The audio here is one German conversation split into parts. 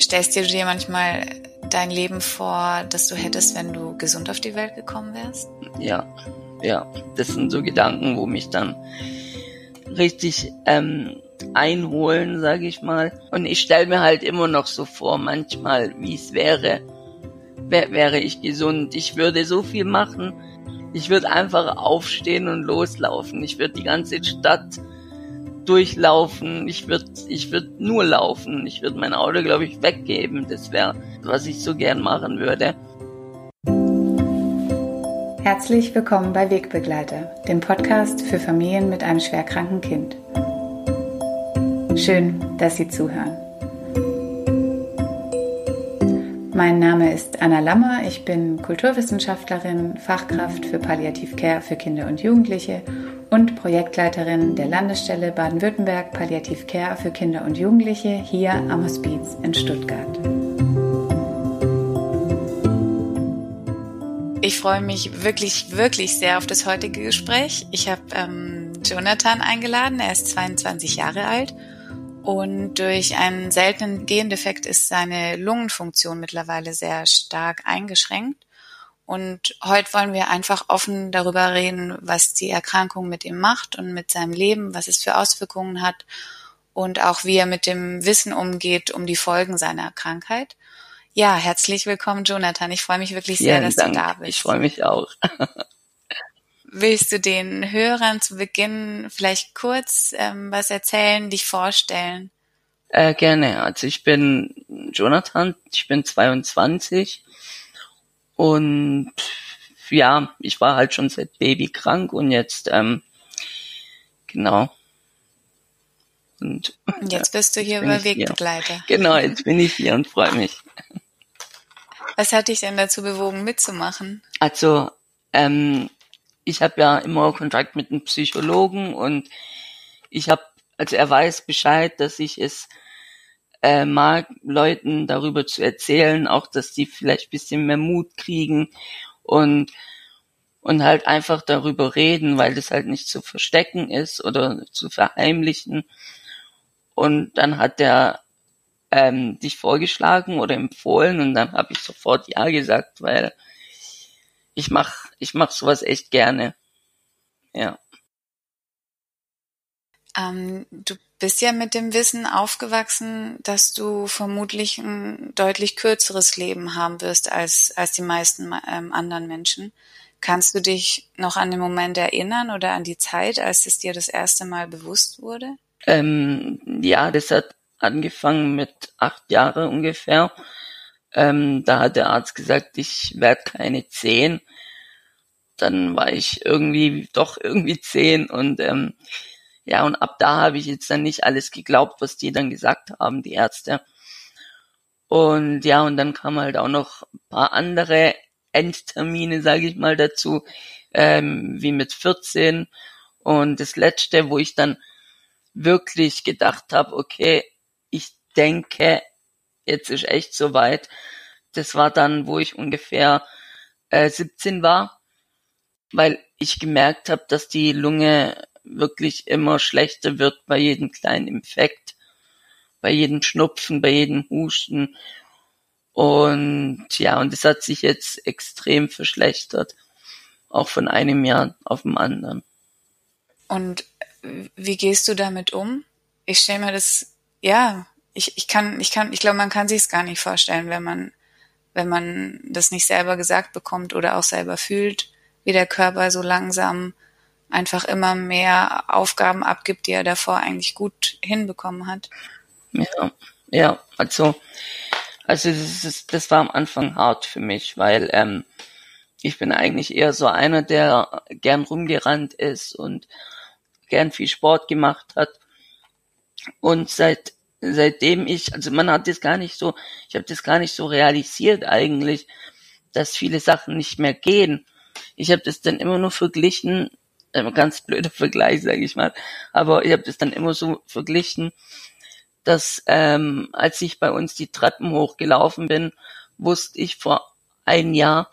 stellst du dir manchmal dein Leben vor, das du hättest, wenn du gesund auf die Welt gekommen wärst? Ja, ja. Das sind so Gedanken, wo mich dann richtig ähm, einholen, sage ich mal. Und ich stelle mir halt immer noch so vor, manchmal, wie es wäre, wär, wäre ich gesund. Ich würde so viel machen. Ich würde einfach aufstehen und loslaufen. Ich würde die ganze Stadt durchlaufen. Ich würde ich würd nur laufen. Ich würde mein Auto, glaube ich, weggeben. Das wäre, was ich so gern machen würde. Herzlich willkommen bei Wegbegleiter, dem Podcast für Familien mit einem schwerkranken Kind. Schön, dass Sie zuhören. Mein Name ist Anna Lammer, ich bin Kulturwissenschaftlerin, Fachkraft für Palliativcare für Kinder und Jugendliche und Projektleiterin der Landesstelle Baden-Württemberg Palliativcare für Kinder und Jugendliche hier am Hospiz in Stuttgart. Ich freue mich wirklich, wirklich sehr auf das heutige Gespräch. Ich habe ähm, Jonathan eingeladen, er ist 22 Jahre alt und durch einen seltenen Gendefekt ist seine Lungenfunktion mittlerweile sehr stark eingeschränkt. Und heute wollen wir einfach offen darüber reden, was die Erkrankung mit ihm macht und mit seinem Leben, was es für Auswirkungen hat und auch wie er mit dem Wissen umgeht um die Folgen seiner Krankheit. Ja, herzlich willkommen, Jonathan. Ich freue mich wirklich sehr, Vielen dass Dank. du da bist. Ich freue mich auch. Willst du den Hörern zu Beginn vielleicht kurz ähm, was erzählen, dich vorstellen? Äh, gerne. Also ich bin Jonathan, ich bin 22 und ja, ich war halt schon seit Baby krank und jetzt ähm, genau. Und jetzt bist du hier über Wegbegleiter. Hier. Genau, jetzt bin ich hier und freue mich. Was hat dich denn dazu bewogen, mitzumachen? Also ähm, ich habe ja immer Kontakt mit einem Psychologen und ich habe, also er weiß Bescheid, dass ich es äh, mag, Leuten darüber zu erzählen, auch dass die vielleicht bisschen mehr Mut kriegen und und halt einfach darüber reden, weil das halt nicht zu verstecken ist oder zu verheimlichen. Und dann hat er ähm, dich vorgeschlagen oder empfohlen und dann habe ich sofort ja gesagt, weil ich mach ich mach sowas echt gerne. Ja. Ähm, du bist ja mit dem Wissen aufgewachsen, dass du vermutlich ein deutlich kürzeres Leben haben wirst als als die meisten ähm, anderen Menschen. Kannst du dich noch an den Moment erinnern oder an die Zeit, als es dir das erste Mal bewusst wurde? Ähm, ja, das hat angefangen mit acht Jahren ungefähr. Ähm, da hat der Arzt gesagt, ich werde keine zehn dann war ich irgendwie doch irgendwie zehn und ähm, ja, und ab da habe ich jetzt dann nicht alles geglaubt, was die dann gesagt haben, die Ärzte. Und ja, und dann kam halt auch noch ein paar andere Endtermine, sage ich mal, dazu, ähm, wie mit 14. Und das letzte, wo ich dann wirklich gedacht habe, okay, ich denke, jetzt ist echt soweit. Das war dann, wo ich ungefähr äh, 17 war weil ich gemerkt habe, dass die Lunge wirklich immer schlechter wird bei jedem kleinen Infekt, bei jedem Schnupfen, bei jedem Husten. Und ja, und es hat sich jetzt extrem verschlechtert, auch von einem Jahr auf dem anderen. Und wie gehst du damit um? Ich stelle mir das, ja, ich, ich kann, ich kann, ich glaube, man kann sich es gar nicht vorstellen, wenn man, wenn man das nicht selber gesagt bekommt oder auch selber fühlt wie der Körper so langsam einfach immer mehr Aufgaben abgibt, die er davor eigentlich gut hinbekommen hat. Ja, ja, also, also das, ist, das war am Anfang hart für mich, weil ähm, ich bin eigentlich eher so einer, der gern rumgerannt ist und gern viel Sport gemacht hat. Und seit seitdem ich, also man hat das gar nicht so, ich habe das gar nicht so realisiert eigentlich, dass viele Sachen nicht mehr gehen. Ich habe das dann immer nur verglichen, äh, ganz blöder Vergleich, sage ich mal, aber ich habe das dann immer so verglichen, dass ähm, als ich bei uns die Treppen hochgelaufen bin, wusste ich vor einem Jahr,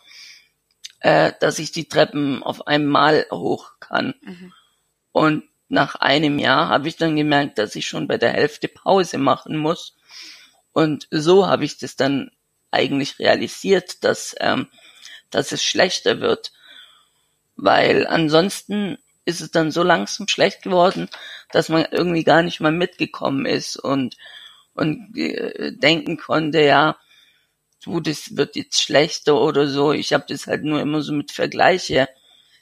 äh, dass ich die Treppen auf einmal hoch kann. Mhm. Und nach einem Jahr habe ich dann gemerkt, dass ich schon bei der Hälfte Pause machen muss. Und so habe ich das dann eigentlich realisiert, dass, ähm, dass es schlechter wird. Weil ansonsten ist es dann so langsam schlecht geworden, dass man irgendwie gar nicht mal mitgekommen ist und, und äh, denken konnte, ja, du, das wird jetzt schlechter oder so. Ich habe das halt nur immer so mit Vergleiche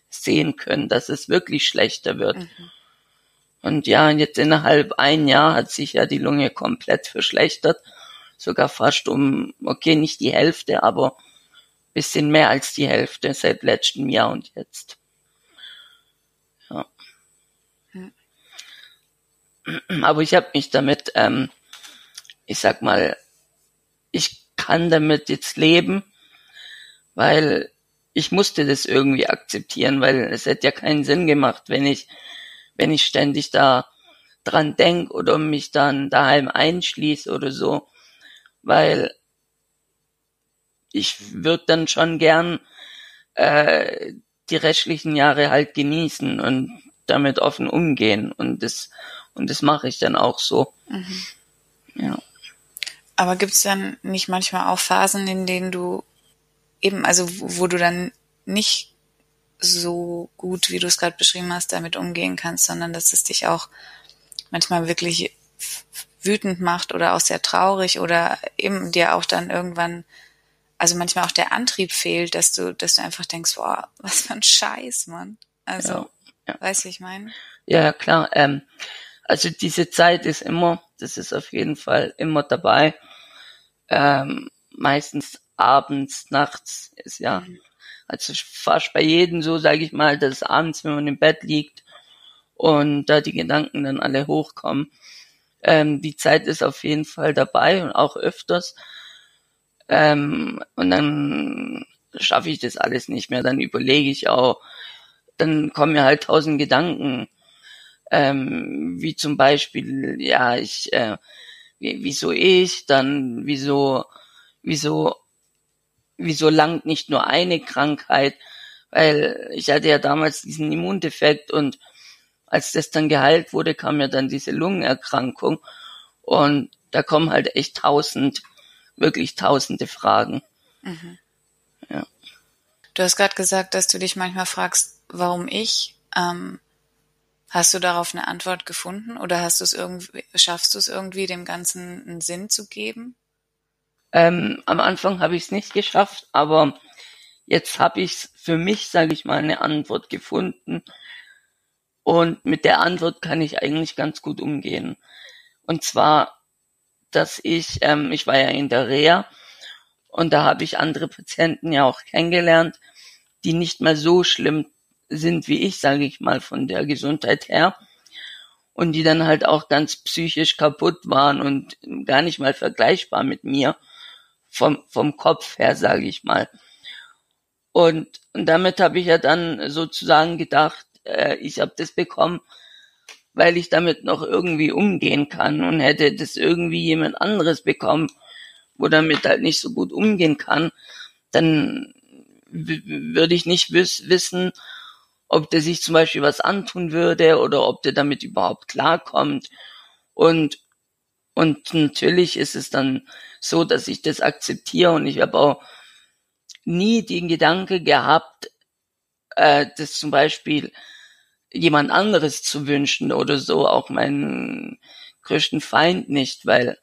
sehen können, dass es wirklich schlechter wird. Mhm. Und ja, jetzt innerhalb ein Jahr hat sich ja die Lunge komplett verschlechtert. Sogar fast um, okay, nicht die Hälfte, aber bisschen mehr als die Hälfte seit letztem Jahr und jetzt. Ja. Aber ich habe mich damit, ähm, ich sag mal, ich kann damit jetzt leben, weil ich musste das irgendwie akzeptieren, weil es hätte ja keinen Sinn gemacht, wenn ich wenn ich ständig da dran denk oder mich dann daheim einschließe oder so, weil ich würde dann schon gern äh, die restlichen Jahre halt genießen und damit offen umgehen und das und das mache ich dann auch so. Mhm. Ja. Aber gibt's dann nicht manchmal auch Phasen, in denen du eben, also wo du dann nicht so gut, wie du es gerade beschrieben hast, damit umgehen kannst, sondern dass es dich auch manchmal wirklich wütend macht oder auch sehr traurig oder eben dir auch dann irgendwann, also manchmal auch der Antrieb fehlt, dass du, dass du einfach denkst, boah, was für ein Scheiß, Mann. Also, ja, ja. weißt du, ich meine? Ja, klar. Ähm, also diese Zeit ist immer, das ist auf jeden Fall immer dabei. Ähm, meistens abends, nachts ist ja mhm. Also fast bei jedem so, sage ich mal, dass abends, wenn man im Bett liegt und da die Gedanken dann alle hochkommen. Ähm, die Zeit ist auf jeden Fall dabei und auch öfters. Ähm, und dann schaffe ich das alles nicht mehr. Dann überlege ich auch, dann kommen mir halt tausend Gedanken. Ähm, wie zum Beispiel, ja, ich, äh, wieso ich, dann wieso, wieso wieso langt nicht nur eine Krankheit? Weil ich hatte ja damals diesen Immundefekt und als das dann geheilt wurde, kam ja dann diese Lungenerkrankung und da kommen halt echt tausend, wirklich tausende Fragen. Mhm. Ja. Du hast gerade gesagt, dass du dich manchmal fragst, warum ich? Ähm, hast du darauf eine Antwort gefunden oder hast du es irgendwie, schaffst du es irgendwie, dem Ganzen einen Sinn zu geben? Ähm, am Anfang habe ich es nicht geschafft, aber jetzt habe ich für mich, sage ich mal, eine Antwort gefunden. Und mit der Antwort kann ich eigentlich ganz gut umgehen. Und zwar, dass ich, ähm, ich war ja in der Reha und da habe ich andere Patienten ja auch kennengelernt, die nicht mal so schlimm sind wie ich, sage ich mal, von der Gesundheit her. Und die dann halt auch ganz psychisch kaputt waren und gar nicht mal vergleichbar mit mir vom, vom Kopf her, sage ich mal. Und, und damit habe ich ja dann sozusagen gedacht, äh, ich habe das bekommen, weil ich damit noch irgendwie umgehen kann und hätte das irgendwie jemand anderes bekommen, wo damit halt nicht so gut umgehen kann, dann würde ich nicht wiss wissen, ob der sich zum Beispiel was antun würde oder ob der damit überhaupt klarkommt. Und, und natürlich ist es dann so, dass ich das akzeptiere und ich habe auch nie den Gedanke gehabt, äh, das zum Beispiel jemand anderes zu wünschen oder so, auch meinen größten Feind nicht, weil,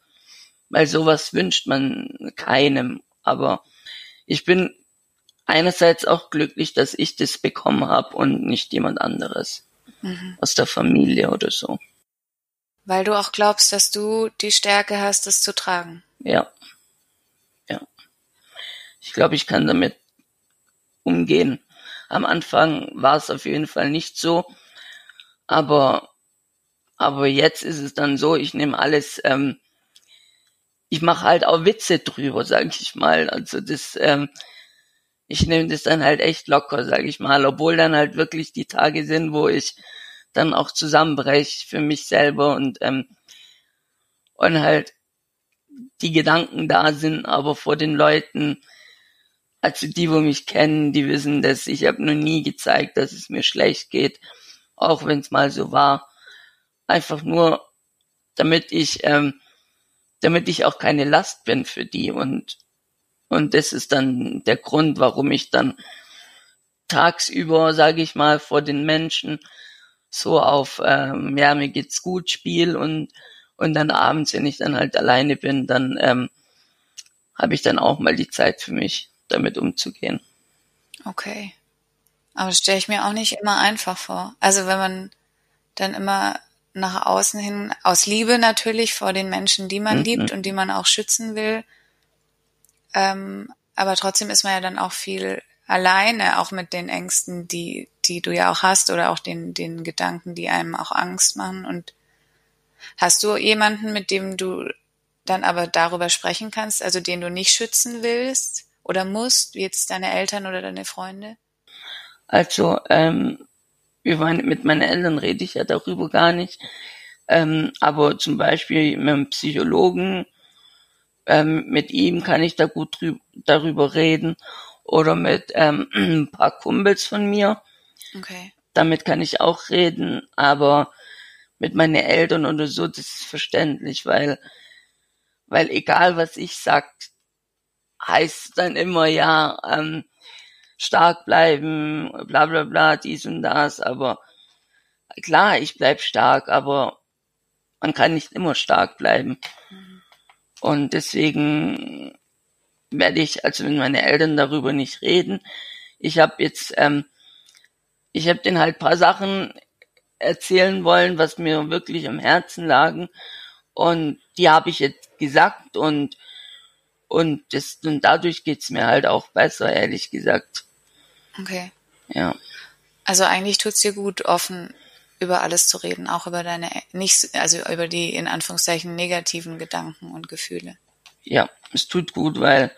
weil sowas wünscht man keinem. Aber ich bin einerseits auch glücklich, dass ich das bekommen habe und nicht jemand anderes mhm. aus der Familie oder so. Weil du auch glaubst, dass du die Stärke hast, das zu tragen. Ja. Ja. Ich glaube, ich kann damit umgehen. Am Anfang war es auf jeden Fall nicht so, aber aber jetzt ist es dann so, ich nehme alles, ähm, ich mache halt auch Witze drüber, sage ich mal. Also das, ähm, ich nehme das dann halt echt locker, sage ich mal, obwohl dann halt wirklich die Tage sind, wo ich dann auch zusammenbreche für mich selber und ähm, und halt die Gedanken da sind, aber vor den Leuten, also die, wo mich kennen, die wissen dass Ich habe noch nie gezeigt, dass es mir schlecht geht, auch wenn es mal so war. Einfach nur, damit ich ähm, damit ich auch keine Last bin für die und und das ist dann der Grund, warum ich dann tagsüber, sage ich mal, vor den Menschen so auf ähm, ja mir geht's gut Spiel und und dann abends, wenn ich dann halt alleine bin, dann ähm, habe ich dann auch mal die Zeit für mich, damit umzugehen. Okay. Aber das stelle ich mir auch nicht immer einfach vor. Also wenn man dann immer nach außen hin, aus Liebe natürlich vor den Menschen, die man mhm. liebt und die man auch schützen will. Ähm, aber trotzdem ist man ja dann auch viel alleine, auch mit den Ängsten, die, die du ja auch hast oder auch den, den Gedanken, die einem auch Angst machen. Und hast du jemanden, mit dem du dann aber darüber sprechen kannst, also den du nicht schützen willst oder musst, wie jetzt deine Eltern oder deine Freunde? Also, ähm, wir waren, mit meinen Eltern rede ich ja darüber gar nicht. Ähm, aber zum Beispiel mit einem Psychologen, ähm, mit ihm kann ich da gut darüber reden. Oder mit ähm, ein paar Kumpels von mir. Okay. Damit kann ich auch reden, aber mit meinen Eltern oder so, das ist verständlich, weil, weil egal was ich sag, heißt dann immer ja, ähm, stark bleiben, bla bla bla, dies und das, aber klar, ich bleib stark, aber man kann nicht immer stark bleiben. Und deswegen werde ich also mit meinen Eltern darüber nicht reden. Ich habe jetzt, ähm, ich habe den halt paar Sachen erzählen wollen, was mir wirklich am Herzen lagen. Und die habe ich jetzt gesagt und und, das, und dadurch geht's mir halt auch besser, ehrlich gesagt. Okay. Ja. Also eigentlich tut's dir gut, offen über alles zu reden, auch über deine nicht, also über die in Anführungszeichen negativen Gedanken und Gefühle. Ja, es tut gut, weil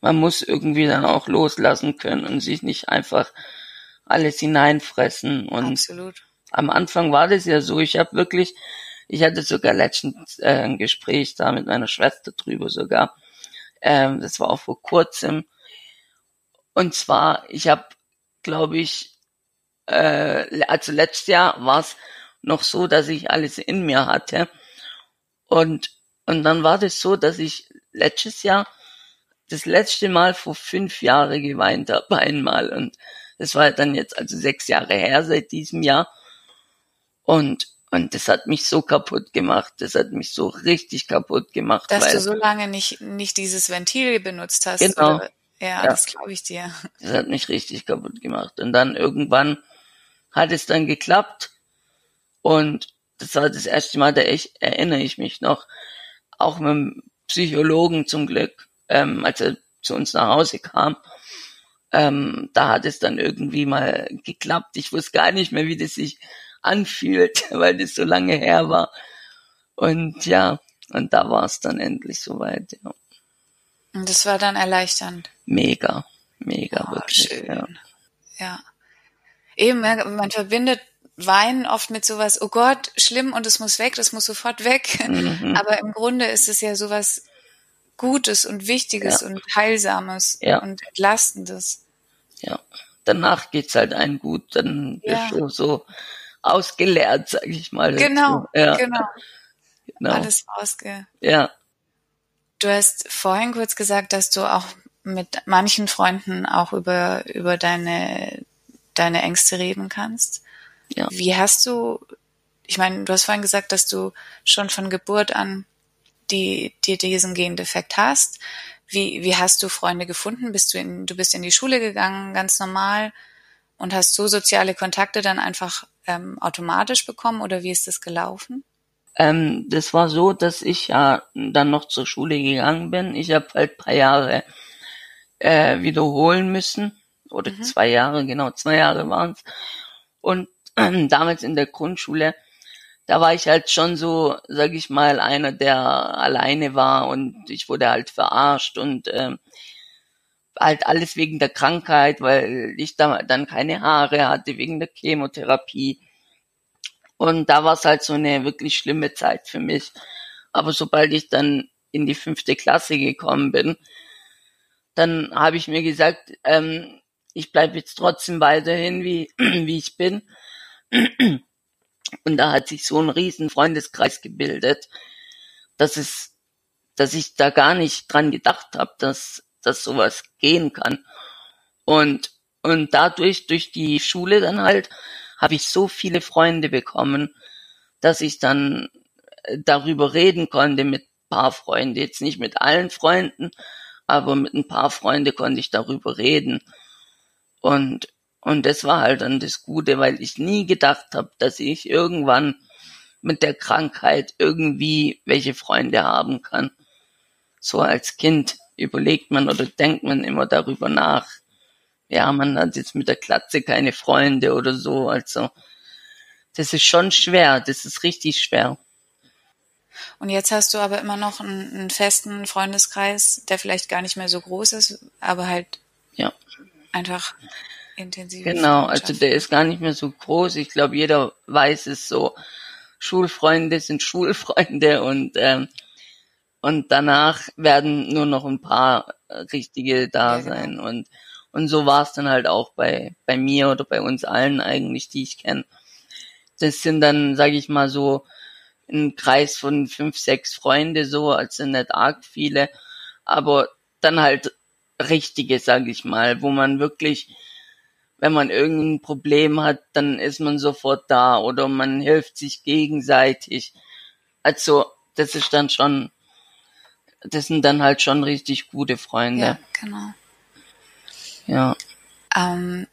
man muss irgendwie dann auch loslassen können und sich nicht einfach alles hineinfressen. Und Absolut. am Anfang war das ja so, ich habe wirklich, ich hatte sogar letztens äh, ein Gespräch da mit meiner Schwester drüber sogar. Ähm, das war auch vor kurzem. Und zwar, ich habe, glaube ich, äh, also letztes Jahr war es noch so, dass ich alles in mir hatte. Und, und dann war das so, dass ich letztes Jahr das letzte Mal vor fünf Jahren geweint habe, einmal. Und das war dann jetzt also sechs Jahre her seit diesem Jahr. Und und das hat mich so kaputt gemacht. Das hat mich so richtig kaputt gemacht. Dass du so lange nicht, nicht dieses Ventil benutzt hast. Genau. Oder? Ja, ja, das glaube ich dir. Das hat mich richtig kaputt gemacht. Und dann irgendwann hat es dann geklappt. Und das war das erste Mal, da ich, erinnere ich mich noch, auch mit dem Psychologen zum Glück, ähm, als er zu uns nach Hause kam. Ähm, da hat es dann irgendwie mal geklappt. Ich wusste gar nicht mehr, wie das sich anfühlt, weil das so lange her war. Und ja, und da war es dann endlich soweit. Ja. Und das war dann erleichternd. Mega, mega oh, wirklich. Schön. Ja. ja. Eben, man verbindet Weinen oft mit sowas, oh Gott, schlimm und es muss weg, das muss sofort weg. Mhm. Aber im Grunde ist es ja sowas Gutes und Wichtiges ja. und Heilsames ja. und Entlastendes. Ja, danach geht's halt einem gut, dann ja. bist du so ausgeleert, sag ich mal. Genau, ja. genau. genau. Alles ausge. Ja. Du hast vorhin kurz gesagt, dass du auch mit manchen Freunden auch über, über deine, deine Ängste reden kannst. Ja. Wie hast du, ich meine, du hast vorhin gesagt, dass du schon von Geburt an die, die diesen Gendefekt hast. Wie, wie hast du Freunde gefunden? Bist du in, du bist in die Schule gegangen, ganz normal? und hast so soziale Kontakte dann einfach ähm, automatisch bekommen oder wie ist das gelaufen? Ähm, das war so, dass ich ja dann noch zur Schule gegangen bin. Ich habe halt paar Jahre äh, wiederholen müssen oder mhm. zwei Jahre, genau zwei Jahre waren es. Und äh, damals in der Grundschule, da war ich halt schon so, sag ich mal, einer, der alleine war und ich wurde halt verarscht und äh, halt alles wegen der Krankheit, weil ich da dann keine Haare hatte wegen der Chemotherapie. Und da war es halt so eine wirklich schlimme Zeit für mich. Aber sobald ich dann in die fünfte Klasse gekommen bin, dann habe ich mir gesagt, ähm, ich bleibe jetzt trotzdem weiterhin wie, wie ich bin. Und da hat sich so ein riesen Freundeskreis gebildet, dass es dass ich da gar nicht dran gedacht habe, dass, dass sowas gehen kann. Und, und dadurch, durch die Schule dann halt, habe ich so viele Freunde bekommen, dass ich dann äh, darüber reden konnte mit paar Freunden, jetzt nicht mit allen Freunden, aber mit ein paar Freunden konnte ich darüber reden. Und, und das war halt dann das Gute, weil ich nie gedacht habe, dass ich irgendwann mit der Krankheit irgendwie welche Freunde haben kann. So als Kind überlegt man oder denkt man immer darüber nach. Ja, man hat jetzt mit der Klatze keine Freunde oder so. Also, das ist schon schwer. Das ist richtig schwer. Und jetzt hast du aber immer noch einen, einen, festen Freundeskreis, der vielleicht gar nicht mehr so groß ist, aber halt ja. einfach intensiv. Genau, also der ist gar nicht mehr so groß. Ich glaube, jeder weiß es so. Schulfreunde sind Schulfreunde und ähm, und danach werden nur noch ein paar richtige da ja, genau. sein und und so war es dann halt auch bei bei mir oder bei uns allen eigentlich, die ich kenne. Das sind dann, sage ich mal so, ein Kreis von fünf, sechs Freunde so, also nicht arg viele, aber dann halt richtige, sag ich mal, wo man wirklich, wenn man irgendein Problem hat, dann ist man sofort da oder man hilft sich gegenseitig. Also das ist dann schon, das sind dann halt schon richtig gute Freunde. Ja, genau. Ja. Ähm,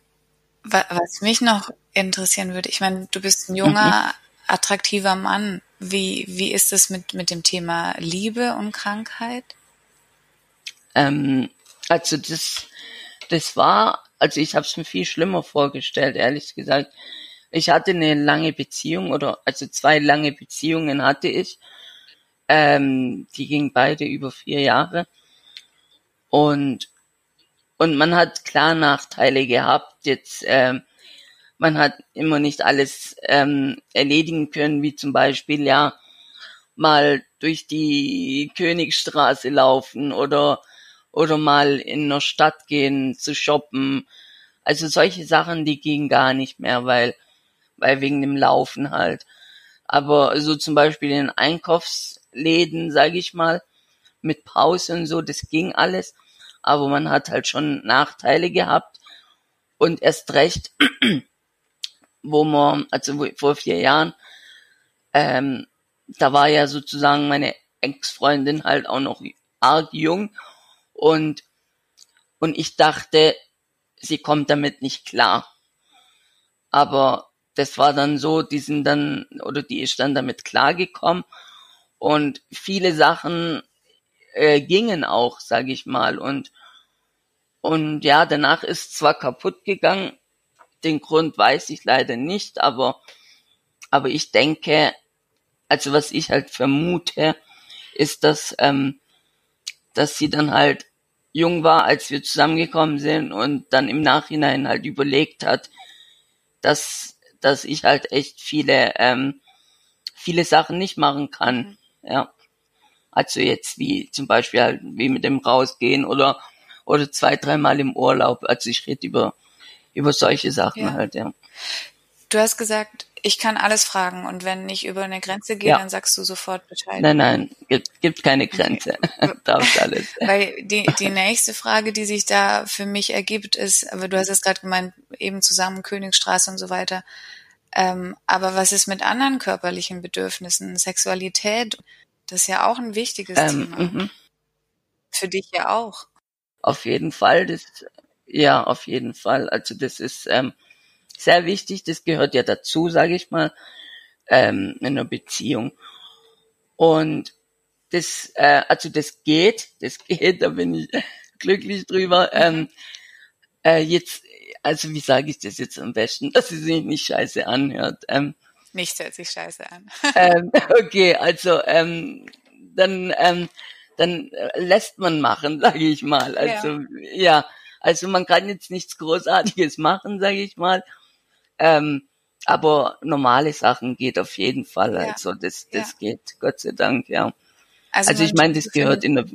was mich noch interessieren würde, ich meine, du bist ein junger, mhm. attraktiver Mann. Wie, wie ist es mit, mit dem Thema Liebe und Krankheit? Ähm, also das, das war, also ich habe es mir viel schlimmer vorgestellt, ehrlich gesagt. Ich hatte eine lange Beziehung oder also zwei lange Beziehungen hatte ich. Ähm, die gingen beide über vier Jahre. Und und man hat klar Nachteile gehabt. Jetzt ähm, man hat immer nicht alles ähm, erledigen können, wie zum Beispiel ja mal durch die Königstraße laufen oder oder mal in einer Stadt gehen zu shoppen. Also solche Sachen, die gingen gar nicht mehr, weil weil wegen dem Laufen halt. Aber so zum Beispiel in Einkaufsläden, sage ich mal, mit Pause und so, das ging alles. Aber man hat halt schon Nachteile gehabt und erst recht wo man, also vor vier Jahren, ähm, da war ja sozusagen meine Ex-Freundin halt auch noch arg jung und, und ich dachte, sie kommt damit nicht klar. Aber das war dann so, die sind dann, oder die ist dann damit klargekommen und viele Sachen äh, gingen auch, sage ich mal. Und, und ja, danach ist zwar kaputt gegangen, den Grund weiß ich leider nicht, aber, aber ich denke, also was ich halt vermute, ist, dass, ähm, dass sie dann halt jung war, als wir zusammengekommen sind und dann im Nachhinein halt überlegt hat, dass, dass ich halt echt viele, ähm, viele Sachen nicht machen kann. Ja. Also jetzt wie zum Beispiel halt wie mit dem Rausgehen oder, oder zwei, dreimal im Urlaub. Also ich rede über über solche Sachen ja. halt, ja. Du hast gesagt, ich kann alles fragen und wenn ich über eine Grenze gehe, ja. dann sagst du sofort Bescheid. Nein, nein, gibt, gibt keine Grenze. Okay. Darfst alles. Weil die, die nächste Frage, die sich da für mich ergibt, ist, aber du hast es gerade gemeint, eben zusammen Königstraße und so weiter. Ähm, aber was ist mit anderen körperlichen Bedürfnissen? Sexualität, das ist ja auch ein wichtiges ähm, Thema. Mhm. Für dich ja auch. Auf jeden Fall. Das ja, auf jeden Fall. Also das ist ähm, sehr wichtig. Das gehört ja dazu, sage ich mal, ähm, in einer Beziehung. Und das, äh, also das geht, das geht. Da bin ich glücklich drüber. Ähm, äh, jetzt, also wie sage ich das jetzt am besten, dass es sich nicht scheiße anhört. Ähm, Nichts hört sich scheiße an. ähm, okay, also ähm, dann ähm, dann lässt man machen, sage ich mal. Also ja. ja. Also man kann jetzt nichts Großartiges machen, sage ich mal. Ähm, aber normale Sachen geht auf jeden Fall. Ja. Also das, das ja. geht, Gott sei Dank, ja. Also, also ich meine, das gehört in der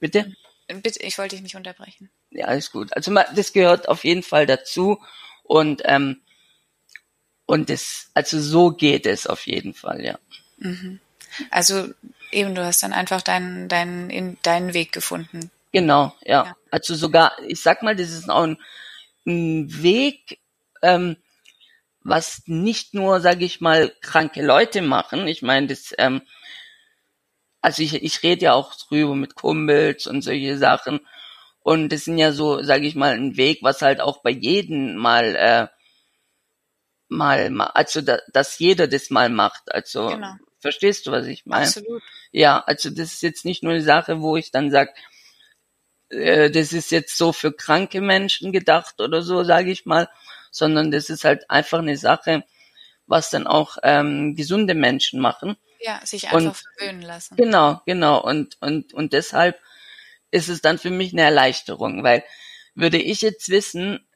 Bitte? Bitte, ich wollte dich nicht unterbrechen. Ja, alles gut. Also das gehört auf jeden Fall dazu und ähm, und das, also so geht es auf jeden Fall, ja. Mhm. Also eben, du hast dann einfach deinen, deinen, in, deinen Weg gefunden. Genau, ja. ja. Also sogar, ich sag mal, das ist auch ein, ein Weg, ähm, was nicht nur, sage ich mal, kranke Leute machen. Ich meine, das, ähm, also ich, ich rede ja auch drüber mit Kumpels und solche Sachen. Und das sind ja so, sage ich mal, ein Weg, was halt auch bei jedem mal, äh, mal, also da, dass jeder das mal macht. Also genau. verstehst du, was ich meine? Absolut. Ja, also das ist jetzt nicht nur eine Sache, wo ich dann sag, äh, das ist jetzt so für kranke Menschen gedacht oder so, sage ich mal, sondern das ist halt einfach eine Sache, was dann auch ähm, gesunde Menschen machen. Ja, sich einfach und, verwöhnen lassen. Genau, genau. Und, und, und deshalb ist es dann für mich eine Erleichterung, weil würde ich jetzt wissen,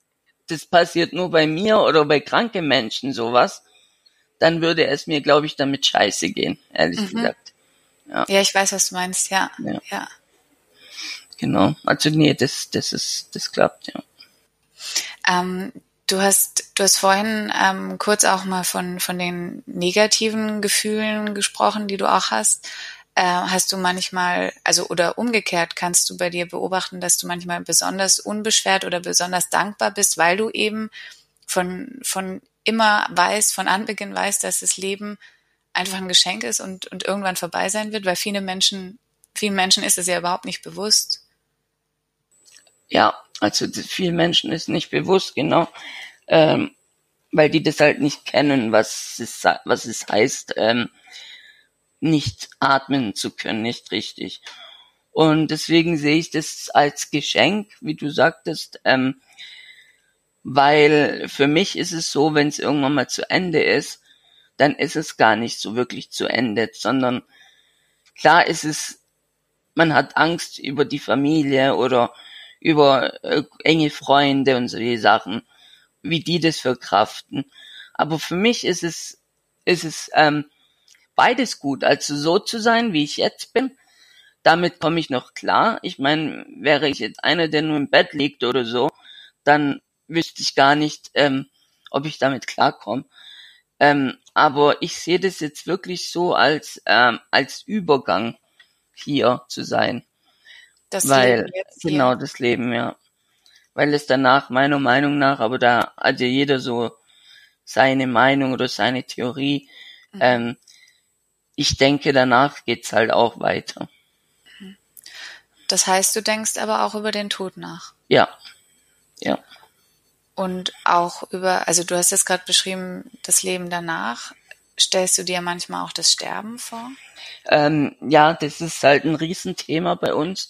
das passiert nur bei mir oder bei kranken Menschen sowas, dann würde es mir, glaube ich, damit scheiße gehen, ehrlich mhm. gesagt. Ja. ja, ich weiß, was du meinst, ja. ja. ja. Genau. Also nee, das, das ist, das klappt, ja. Ähm, du hast, du hast vorhin ähm, kurz auch mal von, von den negativen Gefühlen gesprochen, die du auch hast äh, hast du manchmal, also oder umgekehrt kannst du bei dir beobachten, dass du manchmal besonders unbeschwert oder besonders dankbar bist, weil du eben von, von immer weißt, von Anbeginn weißt, dass das Leben einfach ein Geschenk ist und, und irgendwann vorbei sein wird, weil viele Menschen, vielen Menschen ist es ja überhaupt nicht bewusst. Ja, also vielen Menschen ist nicht bewusst, genau, ähm, weil die das halt nicht kennen, was es, was es heißt, ähm, nicht atmen zu können, nicht richtig. Und deswegen sehe ich das als Geschenk, wie du sagtest, ähm, weil für mich ist es so, wenn es irgendwann mal zu Ende ist, dann ist es gar nicht so wirklich zu Ende, sondern klar ist es, man hat Angst über die Familie oder über äh, enge Freunde und solche Sachen, wie die das verkraften. Aber für mich ist es, ist es ähm, beides gut. Also so zu sein, wie ich jetzt bin, damit komme ich noch klar. Ich meine, wäre ich jetzt einer, der nur im Bett liegt oder so, dann wüsste ich gar nicht, ähm, ob ich damit klarkomme. Ähm, aber ich sehe das jetzt wirklich so als ähm, als Übergang hier zu sein. Das Weil, Leben jetzt genau das Leben, ja. Weil es danach meiner Meinung nach, aber da hat ja jeder so seine Meinung oder seine Theorie. Mhm. Ähm, ich denke, danach geht's halt auch weiter. Das heißt, du denkst aber auch über den Tod nach. Ja. Ja. Und auch über, also du hast jetzt gerade beschrieben, das Leben danach. Stellst du dir manchmal auch das Sterben vor? Ähm, ja, das ist halt ein Riesenthema bei uns,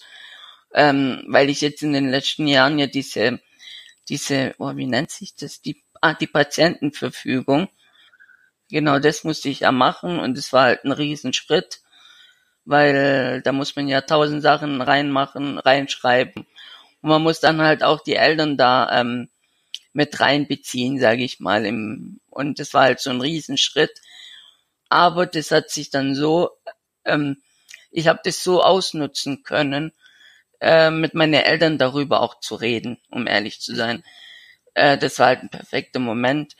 ähm, weil ich jetzt in den letzten Jahren ja diese, diese, oh, wie nennt sich das, die, ah, die Patientenverfügung Genau, das musste ich ja machen und es war halt ein Riesenschritt, weil da muss man ja tausend Sachen reinmachen, reinschreiben. Und man muss dann halt auch die Eltern da ähm, mit reinbeziehen, sage ich mal. Im, und das war halt so ein Riesenschritt. Aber das hat sich dann so, ähm, ich habe das so ausnutzen können, äh, mit meinen Eltern darüber auch zu reden, um ehrlich zu sein. Äh, das war halt ein perfekter Moment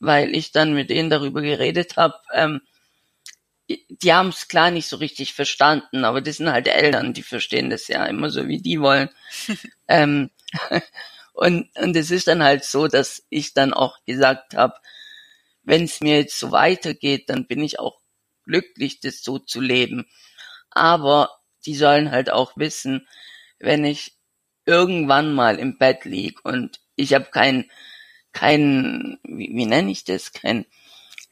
weil ich dann mit denen darüber geredet habe. Ähm, die haben es klar nicht so richtig verstanden, aber das sind halt Eltern, die verstehen das ja immer so, wie die wollen. ähm, und, und es ist dann halt so, dass ich dann auch gesagt habe, wenn es mir jetzt so weitergeht, dann bin ich auch glücklich, das so zu leben. Aber die sollen halt auch wissen, wenn ich irgendwann mal im Bett lieg und ich habe keinen kein, wie, wie nenne ich das, kein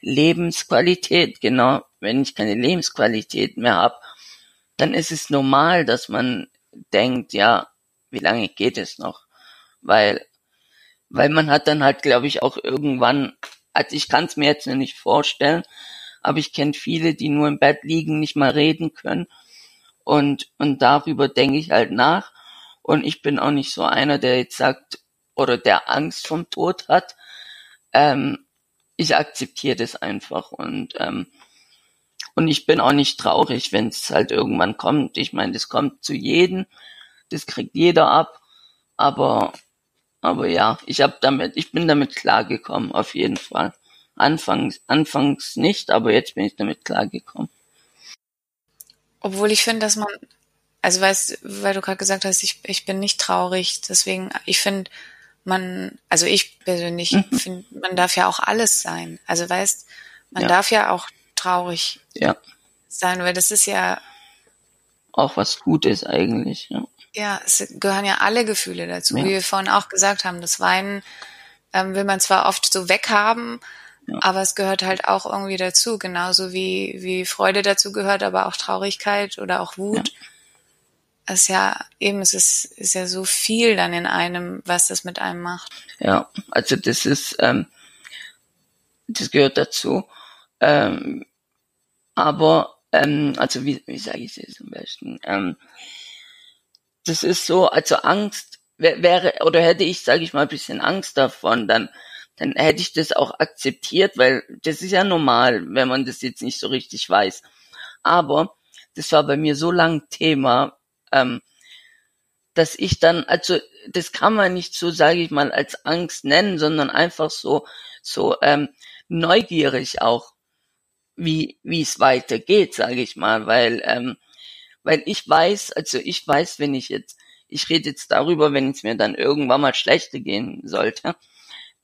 Lebensqualität, genau, wenn ich keine Lebensqualität mehr habe, dann ist es normal, dass man denkt, ja, wie lange geht es noch? Weil, weil man hat dann halt, glaube ich, auch irgendwann, also ich kann es mir jetzt noch nicht vorstellen, aber ich kenne viele, die nur im Bett liegen, nicht mal reden können. Und, und darüber denke ich halt nach. Und ich bin auch nicht so einer, der jetzt sagt, oder der Angst vom Tod hat, ähm, ich akzeptiere das einfach und ähm, und ich bin auch nicht traurig, wenn es halt irgendwann kommt. Ich meine, das kommt zu jedem, das kriegt jeder ab, aber aber ja, ich habe damit, ich bin damit klargekommen, auf jeden Fall. Anfangs, anfangs nicht, aber jetzt bin ich damit klargekommen. Obwohl ich finde, dass man, also weißt, weil du gerade gesagt hast, ich, ich bin nicht traurig, deswegen, ich finde, man, also ich persönlich mhm. finde, man darf ja auch alles sein. Also weißt, man ja. darf ja auch traurig ja. sein, weil das ist ja auch was Gutes eigentlich, ja. Ja, es gehören ja alle Gefühle dazu, wie wir vorhin auch gesagt haben. Das Weinen ähm, will man zwar oft so weghaben, aber es gehört halt auch irgendwie dazu, genauso wie, wie Freude dazu gehört, aber auch Traurigkeit oder auch Wut. Ist ja eben, es ist, ist ja so viel dann in einem, was das mit einem macht. Ja, also das ist, ähm, das gehört dazu. Ähm, aber, ähm, also wie, wie sage ich das am besten? Ähm, das ist so, also Angst wäre, oder hätte ich, sage ich mal, ein bisschen Angst davon, dann, dann hätte ich das auch akzeptiert, weil das ist ja normal, wenn man das jetzt nicht so richtig weiß. Aber das war bei mir so lang Thema, ähm, dass ich dann, also das kann man nicht so, sage ich mal, als Angst nennen, sondern einfach so, so ähm, neugierig auch, wie wie es weitergeht, sage ich mal, weil ähm, weil ich weiß, also ich weiß, wenn ich jetzt, ich rede jetzt darüber, wenn es mir dann irgendwann mal schlechter gehen sollte,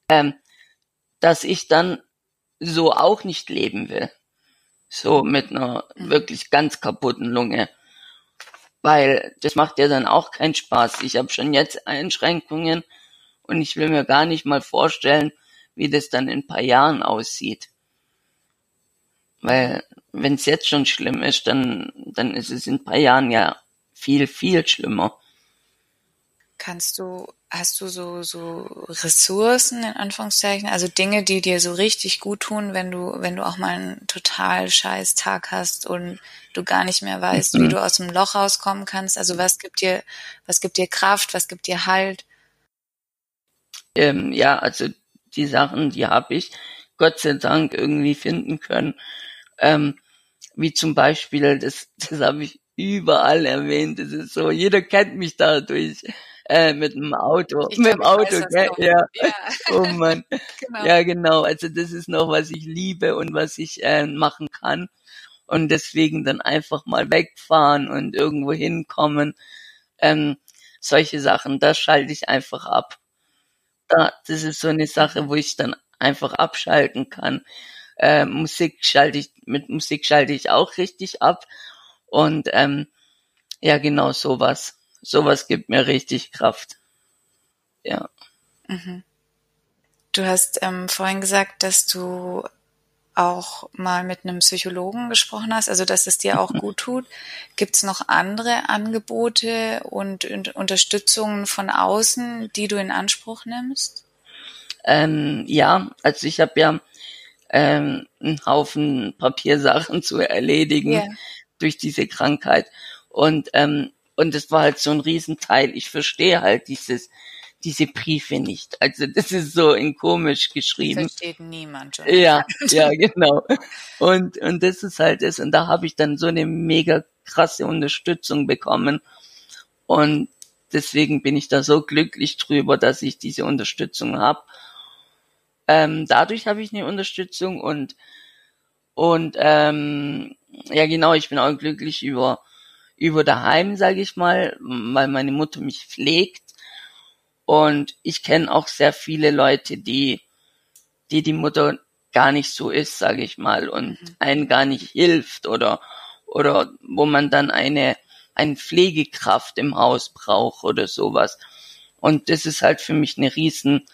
ähm, dass ich dann so auch nicht leben will, so mit einer mhm. wirklich ganz kaputten Lunge weil das macht ja dann auch keinen Spaß. Ich habe schon jetzt Einschränkungen und ich will mir gar nicht mal vorstellen, wie das dann in ein paar Jahren aussieht. Weil wenn es jetzt schon schlimm ist, dann, dann ist es in ein paar Jahren ja viel, viel schlimmer. Kannst du, hast du so, so Ressourcen in Anführungszeichen, also Dinge, die dir so richtig gut tun, wenn du, wenn du auch mal einen total scheiß Tag hast und du gar nicht mehr weißt, mhm. wie du aus dem Loch rauskommen kannst? Also was gibt dir, was gibt dir Kraft, was gibt dir Halt? Ähm, ja, also die Sachen, die habe ich Gott sei Dank irgendwie finden können. Ähm, wie zum Beispiel, das, das habe ich überall erwähnt. Das ist so, jeder kennt mich dadurch äh, mit dem Auto. Ich mit dem Auto, gell? Ja. ja. Oh Mann. genau. Ja, genau. Also das ist noch, was ich liebe und was ich äh, machen kann. Und deswegen dann einfach mal wegfahren und irgendwo hinkommen. Ähm, solche Sachen, das schalte ich einfach ab. Da, das ist so eine Sache, wo ich dann einfach abschalten kann. Äh, Musik schalte ich, mit Musik schalte ich auch richtig ab. Und ähm, ja, genau sowas sowas gibt mir richtig Kraft. Ja. Mhm. Du hast ähm, vorhin gesagt, dass du auch mal mit einem Psychologen gesprochen hast, also dass es dir auch gut tut. Gibt es noch andere Angebote und, und Unterstützungen von außen, die du in Anspruch nimmst? Ähm, ja, also ich habe ja ähm, einen Haufen Papiersachen zu erledigen yeah. durch diese Krankheit. Und ähm, und das war halt so ein Riesenteil. Ich verstehe halt dieses, diese Briefe nicht. Also das ist so in komisch geschrieben. Versteht niemand. Schon. Ja, ja, genau. Und und das ist halt das. Und da habe ich dann so eine mega krasse Unterstützung bekommen. Und deswegen bin ich da so glücklich drüber, dass ich diese Unterstützung habe. Ähm, dadurch habe ich eine Unterstützung und und ähm, ja genau, ich bin auch glücklich über über daheim, sage ich mal, weil meine Mutter mich pflegt. Und ich kenne auch sehr viele Leute, die, die die Mutter gar nicht so ist, sage ich mal, und mhm. einen gar nicht hilft oder oder wo man dann eine eine Pflegekraft im Haus braucht oder sowas. Und das ist halt für mich eine riesen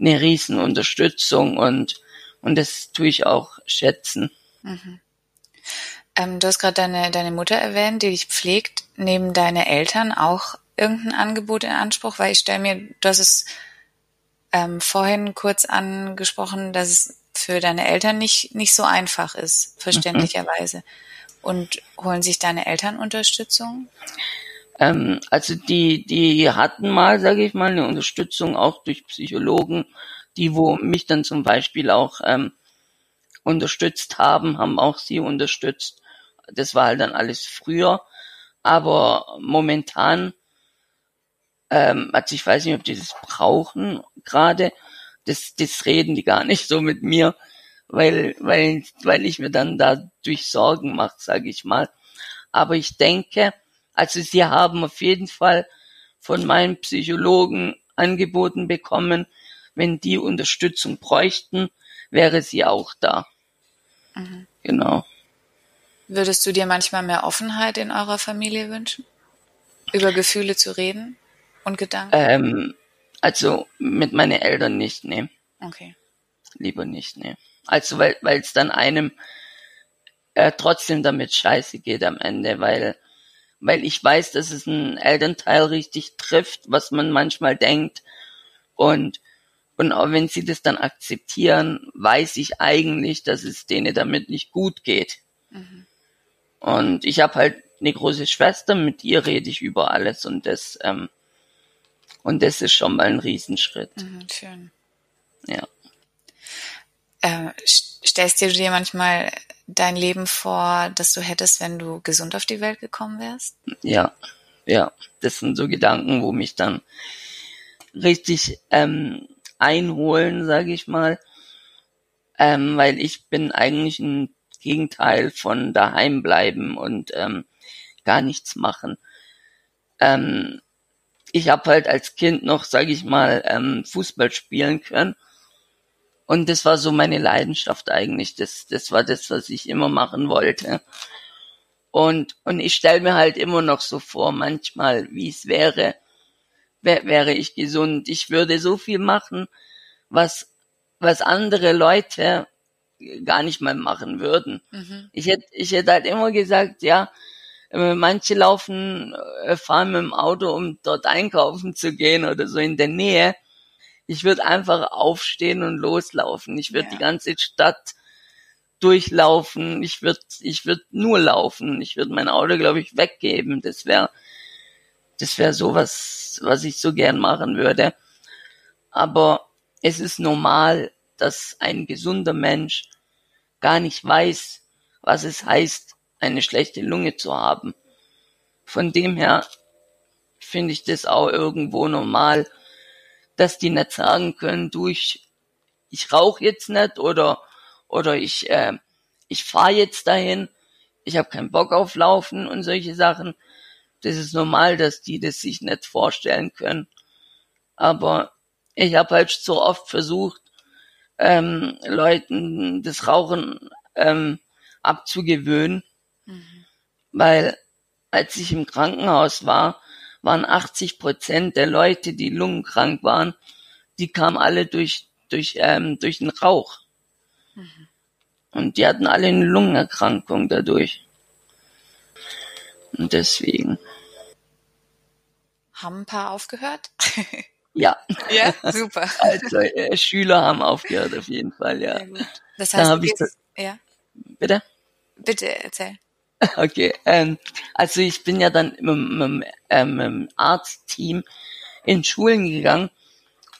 eine riesen Unterstützung und und das tue ich auch schätzen. Mhm. Ähm, du hast gerade deine, deine Mutter erwähnt, die dich pflegt. Nehmen deine Eltern auch irgendein Angebot in Anspruch? Weil ich stelle mir, du hast es ähm, vorhin kurz angesprochen, dass es für deine Eltern nicht, nicht so einfach ist, verständlicherweise. Mhm. Und holen sich deine Eltern Unterstützung? Ähm, also die, die hatten mal, sage ich mal, eine Unterstützung auch durch Psychologen, die wo mich dann zum Beispiel auch ähm, unterstützt haben, haben auch sie unterstützt. Das war halt dann alles früher. Aber momentan, ähm, also ich weiß nicht, ob die das brauchen gerade. Das, das reden die gar nicht so mit mir, weil, weil, weil ich mir dann dadurch Sorgen mache, sage ich mal. Aber ich denke, also sie haben auf jeden Fall von meinem Psychologen angeboten bekommen, wenn die Unterstützung bräuchten, wäre sie auch da. Mhm. Genau. Würdest du dir manchmal mehr Offenheit in eurer Familie wünschen? Über Gefühle zu reden und Gedanken? Ähm, also mit meinen Eltern nicht, nee. Okay. Lieber nicht, nee. Also weil es dann einem äh, trotzdem damit scheiße geht am Ende, weil weil ich weiß, dass es ein Elternteil richtig trifft, was man manchmal denkt und und auch wenn sie das dann akzeptieren, weiß ich eigentlich, dass es denen damit nicht gut geht. Mhm. Und ich habe halt eine große Schwester, mit ihr rede ich über alles und das ähm, und das ist schon mal ein Riesenschritt. Mhm, schön. Ja. Äh, stellst du dir manchmal dein Leben vor, das du hättest, wenn du gesund auf die Welt gekommen wärst? Ja, ja. Das sind so Gedanken, wo mich dann richtig ähm, einholen, sage ich mal. Ähm, weil ich bin eigentlich ein Gegenteil von daheim bleiben und ähm, gar nichts machen. Ähm, ich habe halt als Kind noch, sage ich mal, ähm, Fußball spielen können. Und das war so meine Leidenschaft eigentlich. Das, das war das, was ich immer machen wollte. Und, und ich stelle mir halt immer noch so vor, manchmal, wie es wäre, wär, wäre ich gesund. Ich würde so viel machen, was, was andere Leute gar nicht mal machen würden. Mhm. Ich hätte, ich hätte halt immer gesagt, ja, äh, manche laufen, äh, fahren mit dem Auto, um dort einkaufen zu gehen oder so in der Nähe. Ich würde einfach aufstehen und loslaufen. Ich würde ja. die ganze Stadt durchlaufen. Ich würde, ich würde nur laufen. Ich würde mein Auto, glaube ich, weggeben. Das wäre, das wäre so was, was ich so gern machen würde. Aber es ist normal, dass ein gesunder Mensch gar nicht weiß, was es heißt, eine schlechte Lunge zu haben. Von dem her finde ich das auch irgendwo normal, dass die nicht sagen können, du, ich, ich rauche jetzt nicht oder, oder ich, äh, ich fahre jetzt dahin, ich habe keinen Bock auf Laufen und solche Sachen. Das ist normal, dass die das sich nicht vorstellen können. Aber ich habe halt so oft versucht, ähm, Leuten das Rauchen ähm, abzugewöhnen Mhm. Weil als ich im Krankenhaus war, waren 80 Prozent der Leute, die lungenkrank waren, die kamen alle durch, durch, ähm, durch den Rauch. Mhm. Und die hatten alle eine Lungenerkrankung dadurch. Und deswegen. Haben ein paar aufgehört? ja. Ja, super. Also äh, Schüler haben aufgehört auf jeden Fall, ja. Das heißt, da du gehst, ja. Bitte? Bitte erzähl. Okay, ähm, also ich bin ja dann mit, mit, ähm, mit dem Arztteam in Schulen gegangen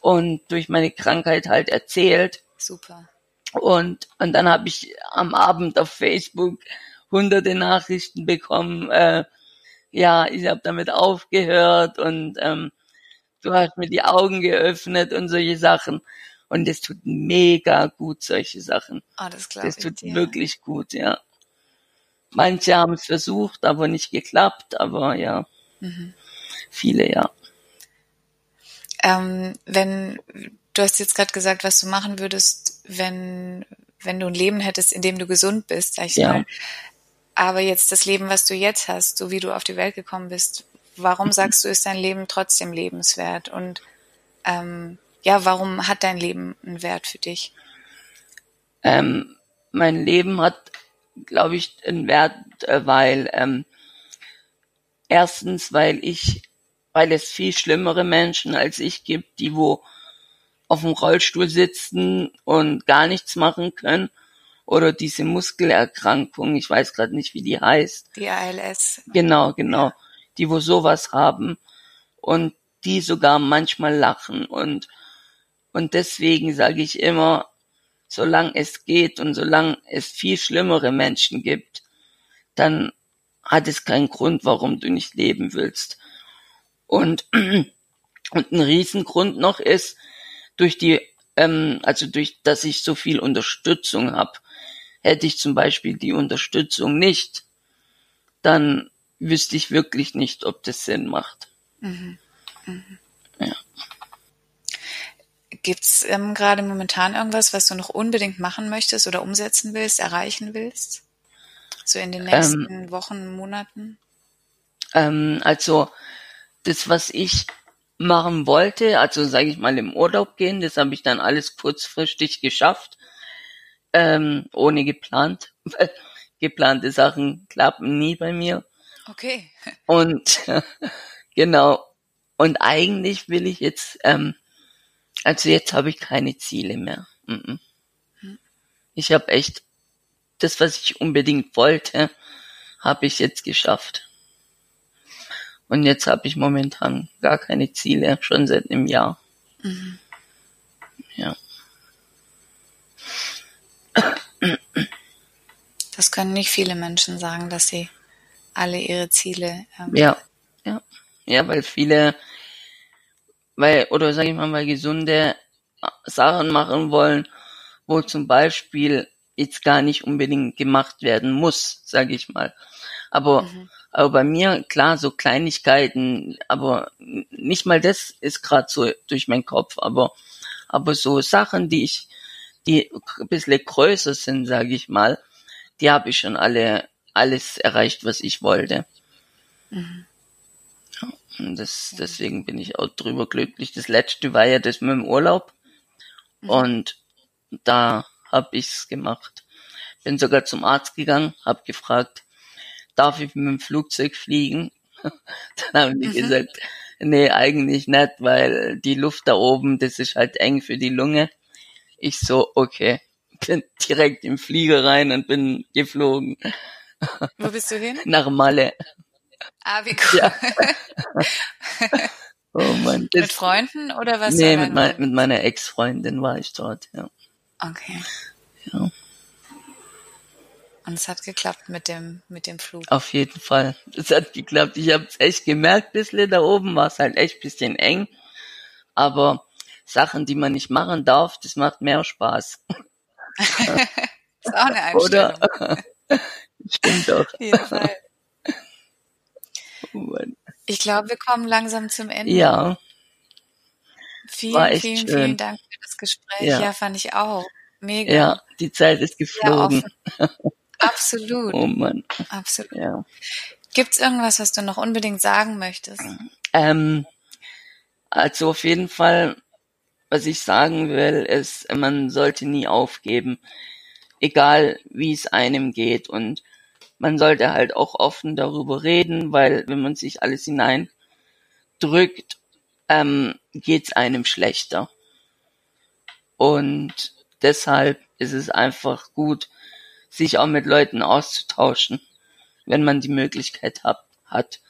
und durch meine Krankheit halt erzählt. Super. Und, und dann habe ich am Abend auf Facebook hunderte Nachrichten bekommen, äh, ja, ich habe damit aufgehört und ähm, du hast mir die Augen geöffnet und solche Sachen. Und es tut mega gut, solche Sachen. Ah, das glaube Das tut dir. wirklich gut, ja. Manche haben es versucht, aber nicht geklappt, aber ja, mhm. viele ja. Ähm, wenn du hast jetzt gerade gesagt, was du machen würdest, wenn wenn du ein Leben hättest, in dem du gesund bist, sag ich ja. mal. Aber jetzt das Leben, was du jetzt hast, so wie du auf die Welt gekommen bist, warum sagst du, ist dein Leben trotzdem lebenswert? Und ähm, ja, warum hat dein Leben einen Wert für dich? Ähm, mein Leben hat glaube ich, ein Wert, äh, weil ähm, erstens, weil ich, weil es viel schlimmere Menschen als ich gibt, die wo auf dem Rollstuhl sitzen und gar nichts machen können oder diese Muskelerkrankung, ich weiß gerade nicht, wie die heißt. Die ALS. Genau, genau. Ja. Die wo sowas haben und die sogar manchmal lachen und und deswegen sage ich immer, solange es geht und solange es viel schlimmere Menschen gibt, dann hat es keinen Grund, warum du nicht leben willst. Und, und ein Riesengrund noch ist, durch die, ähm, also durch, dass ich so viel Unterstützung habe. Hätte ich zum Beispiel die Unterstützung nicht, dann wüsste ich wirklich nicht, ob das Sinn macht. Mhm. Mhm. Ja. Gibt's ähm, gerade momentan irgendwas, was du noch unbedingt machen möchtest oder umsetzen willst, erreichen willst? So in den nächsten ähm, Wochen, Monaten? Ähm, also das, was ich machen wollte, also sage ich mal im Urlaub gehen, das habe ich dann alles kurzfristig geschafft, ähm, ohne geplant. Geplante Sachen klappen nie bei mir. Okay. Und genau. Und eigentlich will ich jetzt, ähm, also jetzt habe ich keine Ziele mehr. Hm. Ich habe echt das, was ich unbedingt wollte, habe ich jetzt geschafft. Und jetzt habe ich momentan gar keine Ziele, schon seit einem Jahr. Mhm. Ja. Das können nicht viele Menschen sagen, dass sie alle ihre Ziele. Ähm, ja, ja, ja, weil viele, weil oder sage ich mal, weil gesunde Sachen machen wollen, wo zum Beispiel jetzt gar nicht unbedingt gemacht werden muss, sage ich mal. Aber, mhm. aber bei mir, klar, so Kleinigkeiten, aber nicht mal das ist gerade so durch meinen Kopf, aber, aber so Sachen, die ich, die ein bisschen größer sind, sage ich mal, die habe ich schon alle, alles erreicht, was ich wollte. Mhm. Und das, deswegen bin ich auch drüber glücklich. Das letzte war ja das mit dem Urlaub. Mhm. Und da habe ich's gemacht. Bin sogar zum Arzt gegangen, habe gefragt, darf ich mit dem Flugzeug fliegen? Dann haben die mhm. gesagt, nee, eigentlich nicht, weil die Luft da oben, das ist halt eng für die Lunge. Ich so, okay, bin direkt im Flieger rein und bin geflogen. Wo bist du hin? Nach Malle. Ah, wie cool. Ja. oh Mann, mit Freunden oder was? Nee, mit, mein, mit meiner Ex-Freundin war ich dort, ja. Okay. Ja. Und es hat geklappt mit dem, mit dem Flug. Auf jeden Fall. Es hat geklappt. Ich habe es echt gemerkt, bisschen da oben war es halt echt bisschen eng. Aber Sachen, die man nicht machen darf, das macht mehr Spaß. das ist auch eine Einstellung. Oder? Stimmt doch. Auf jeden Fall. Oh ich glaube, wir kommen langsam zum Ende. Ja. Vielen, vielen, schön. vielen Dank für das Gespräch. Ja. ja, fand ich auch. Mega. Ja, die Zeit ist geflogen. Absolut. oh Mann. Absolut. Ja. Gibt es irgendwas, was du noch unbedingt sagen möchtest? Ähm, also auf jeden Fall, was ich sagen will, ist, man sollte nie aufgeben, egal wie es einem geht. Und man sollte halt auch offen darüber reden, weil wenn man sich alles hineindrückt, ähm, geht's einem schlechter. Und deshalb ist es einfach gut, sich auch mit Leuten auszutauschen, wenn man die Möglichkeit hat. hat.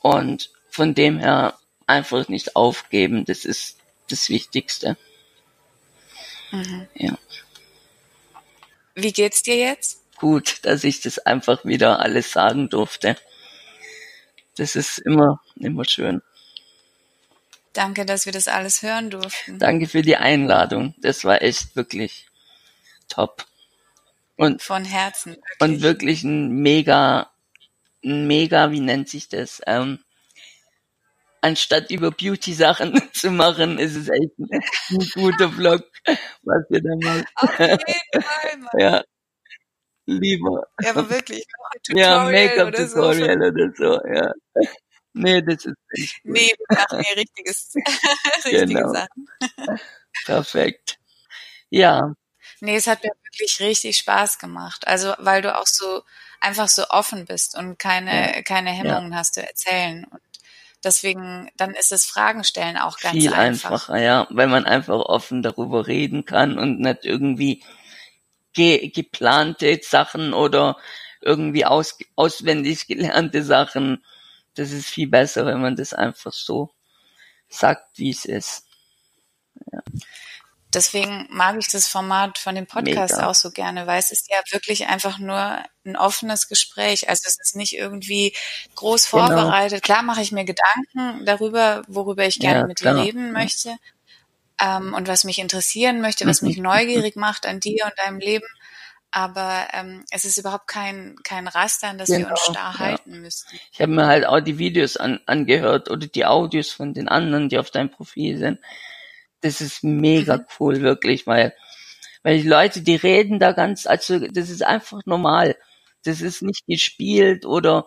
Und von dem her einfach nicht aufgeben, das ist das Wichtigste. Mhm. Ja. Wie geht's dir jetzt? Gut, dass ich das einfach wieder alles sagen durfte. Das ist immer, immer schön. Danke, dass wir das alles hören durften. Danke für die Einladung. Das war echt wirklich top. Und von Herzen. Wirklich. Und wirklich ein mega, ein mega, wie nennt sich das? Ähm, anstatt über Beauty-Sachen zu machen, ist es echt ein, ein guter Vlog, was wir da machen. Auf jeden Fall, Mann. Ja. Lieber. Ja, aber wirklich. Ja, Make-up-Tutorial oder, so. oder so, ja. Nee, das ist nicht gut. Nee, wir machen hier richtiges, richtige genau. Sachen. Perfekt. Ja. Nee, es hat mir wirklich richtig Spaß gemacht. Also, weil du auch so einfach so offen bist und keine, ja. keine Hemmungen ja. hast zu erzählen. Und deswegen, dann ist das Fragen stellen auch ganz Viel einfach. einfacher, ja, weil man einfach offen darüber reden kann und nicht irgendwie ge geplante Sachen oder irgendwie aus auswendig gelernte Sachen das ist viel besser, wenn man das einfach so sagt, wie es ist. Ja. Deswegen mag ich das Format von dem Podcast Mega. auch so gerne, weil es ist ja wirklich einfach nur ein offenes Gespräch. Also es ist nicht irgendwie groß genau. vorbereitet. Klar mache ich mir Gedanken darüber, worüber ich gerne ja, mit dir reden möchte ähm, und was mich interessieren möchte, was mich neugierig macht an dir und deinem Leben. aber ähm, es ist überhaupt kein, kein Raster, an das genau, wir uns genau, starr ja. halten müssten. Ich habe mir halt auch die Videos an, angehört oder die Audios von den anderen, die auf deinem Profil sind. Das ist mega mhm. cool, wirklich, weil, weil die Leute, die reden da ganz, also das ist einfach normal. Das ist nicht gespielt oder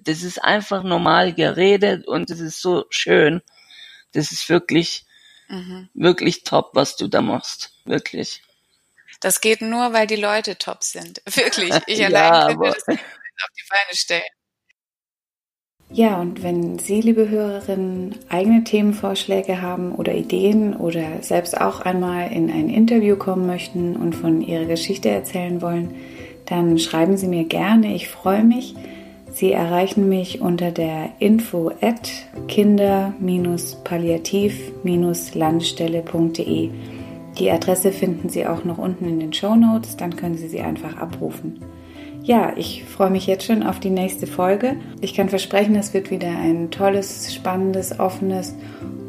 das ist einfach normal geredet und das ist so schön. Das ist wirklich, mhm. wirklich top, was du da machst. Wirklich. Das geht nur, weil die Leute top sind. Wirklich. Ich ja, allein könnte das nicht auf die Beine stellen. Ja, und wenn Sie, liebe Hörerinnen, eigene Themenvorschläge haben oder Ideen oder selbst auch einmal in ein Interview kommen möchten und von Ihrer Geschichte erzählen wollen, dann schreiben Sie mir gerne. Ich freue mich. Sie erreichen mich unter der info at kinder-palliativ-landstelle.de. Die Adresse finden Sie auch noch unten in den Show Notes, dann können Sie sie einfach abrufen. Ja, ich freue mich jetzt schon auf die nächste Folge. Ich kann versprechen, es wird wieder ein tolles, spannendes, offenes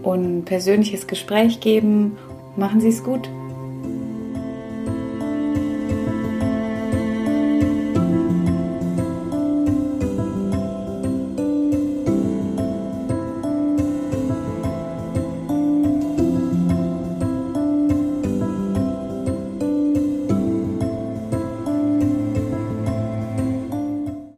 und persönliches Gespräch geben. Machen Sie es gut.